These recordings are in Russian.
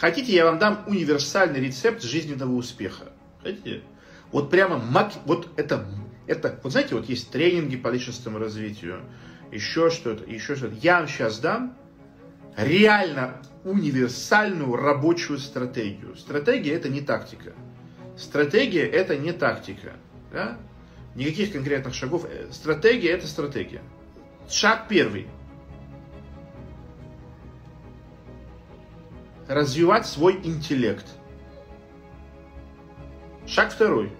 Хотите, я вам дам универсальный рецепт жизненного успеха? Хотите? Вот прямо, вот это, это, вот знаете, вот есть тренинги по личностному развитию, еще что-то, еще что-то. Я вам сейчас дам реально универсальную рабочую стратегию. Стратегия это не тактика. Стратегия это не тактика. Да? Никаких конкретных шагов. Стратегия это стратегия. Шаг первый. Развивать свой интеллект. Шаг второй.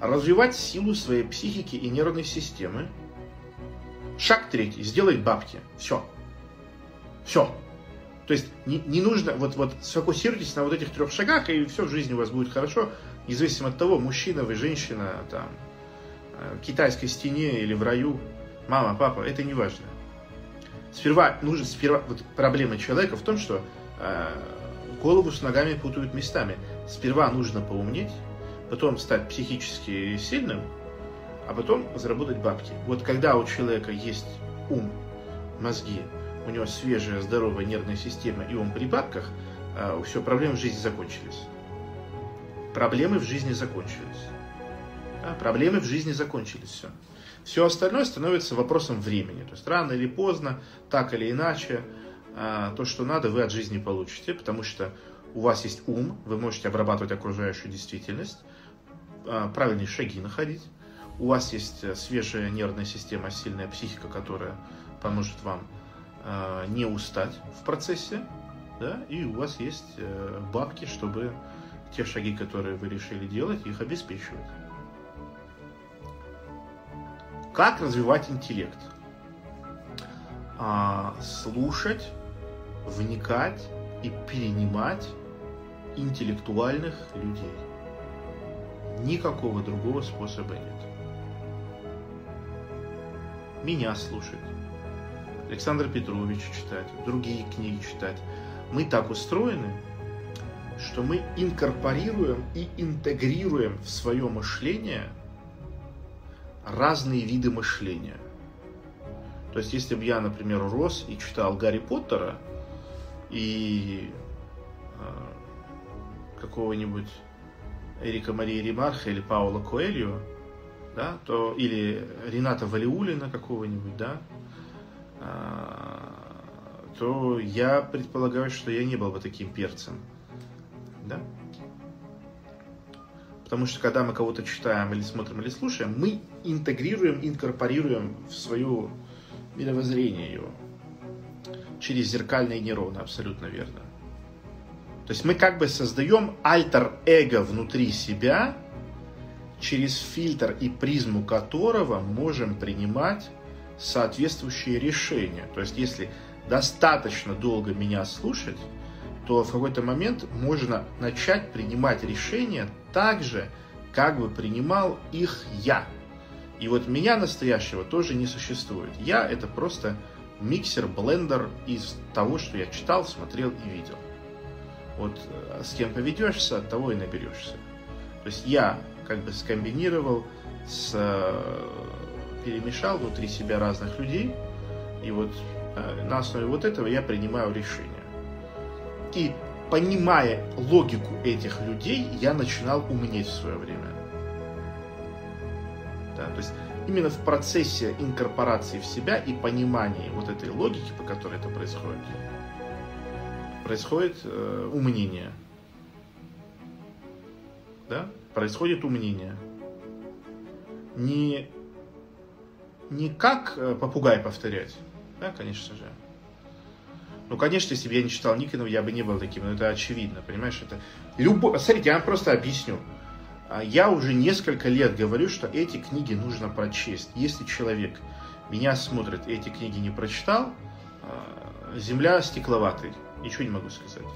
Развивать силу своей психики и нервной системы. Шаг третий. Сделать бабки. Все. Все. То есть не, не нужно, вот, вот сфокусируйтесь на вот этих трех шагах, и все в жизни у вас будет хорошо, независимо от того, мужчина вы, женщина, там, э, в китайской стене или в раю, мама, папа, это не важно. Сперва нужно, сперва, вот проблема человека в том, что э, голову с ногами путают местами. Сперва нужно поумнеть, потом стать психически сильным, а потом заработать бабки. Вот когда у человека есть ум, мозги, у него свежая, здоровая нервная система, и он при бабках, а, все, проблемы в жизни закончились. Проблемы в жизни закончились. Да, проблемы в жизни закончились, все. Все остальное становится вопросом времени. То есть рано или поздно, так или иначе, а, то, что надо, вы от жизни получите, потому что у вас есть ум, вы можете обрабатывать окружающую действительность, а, правильные шаги находить. У вас есть э, свежая нервная система, сильная психика, которая поможет вам э, не устать в процессе, да, и у вас есть э, бабки, чтобы те шаги, которые вы решили делать, их обеспечивать. Как развивать интеллект? А, слушать, вникать и перенимать интеллектуальных людей. Никакого другого способа нет. Меня слушать, Александра Петровича читать, другие книги читать. Мы так устроены, что мы инкорпорируем и интегрируем в свое мышление разные виды мышления. То есть, если бы я, например, рос и читал Гарри Поттера и э, какого-нибудь Эрика Марии Ремарха или Паула Коэльо, да, то, или Рената Валиулина какого-нибудь, да, а, то я предполагаю, что я не был бы таким перцем. Да? Потому что когда мы кого-то читаем или смотрим или слушаем, мы интегрируем, инкорпорируем в свое мировоззрение его. Через зеркальные нейроны, абсолютно верно. То есть мы как бы создаем альтер-эго внутри себя, через фильтр и призму которого можем принимать соответствующие решения. То есть, если достаточно долго меня слушать, то в какой-то момент можно начать принимать решения так же, как бы принимал их я. И вот меня настоящего тоже не существует. Я это просто миксер, блендер из того, что я читал, смотрел и видел. Вот э, с кем поведешься, от того и наберешься. То есть я как бы скомбинировал с э, перемешал внутри себя разных людей, и вот э, на основе вот этого я принимаю решение. И понимая логику этих людей, я начинал умнеть в свое время. Да, то есть именно в процессе инкорпорации в себя и понимания вот этой логики, по которой это происходит, происходит э, умнение. Да? Происходит умнение. Не не как э, попугай повторять, да, конечно же. Ну, конечно, если бы я не читал Никонова, я бы не был таким, но это очевидно, понимаешь, это... Любо... Смотрите, я вам просто объясню. А, я уже несколько лет говорю, что эти книги нужно прочесть. Если человек меня смотрит, эти книги не прочитал, а, земля стекловатый, ничего не могу сказать.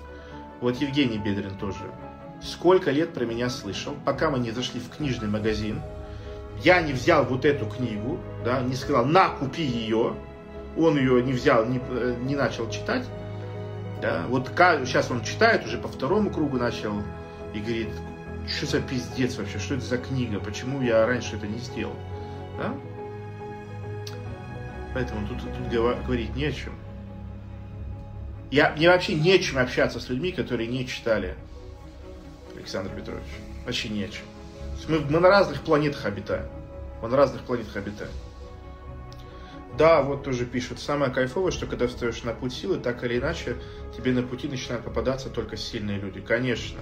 Вот Евгений Бедрин тоже. Сколько лет про меня слышал, пока мы не зашли в книжный магазин, я не взял вот эту книгу, да, не сказал, на, купи ее, он ее не взял, не, э, не начал читать, да, вот сейчас он читает, уже по второму кругу начал, и говорит, что за пиздец вообще, что это за книга, почему я раньше это не сделал, да? Поэтому тут, тут говорить не о чем. Я, мне вообще нечем общаться с людьми, которые не читали Александр Петрович. Вообще нечем. Мы, мы на разных планетах обитаем. Мы на разных планетах обитаем. Да, вот тоже пишут. Самое кайфовое, что когда встаешь на путь силы, так или иначе, тебе на пути начинают попадаться только сильные люди. Конечно.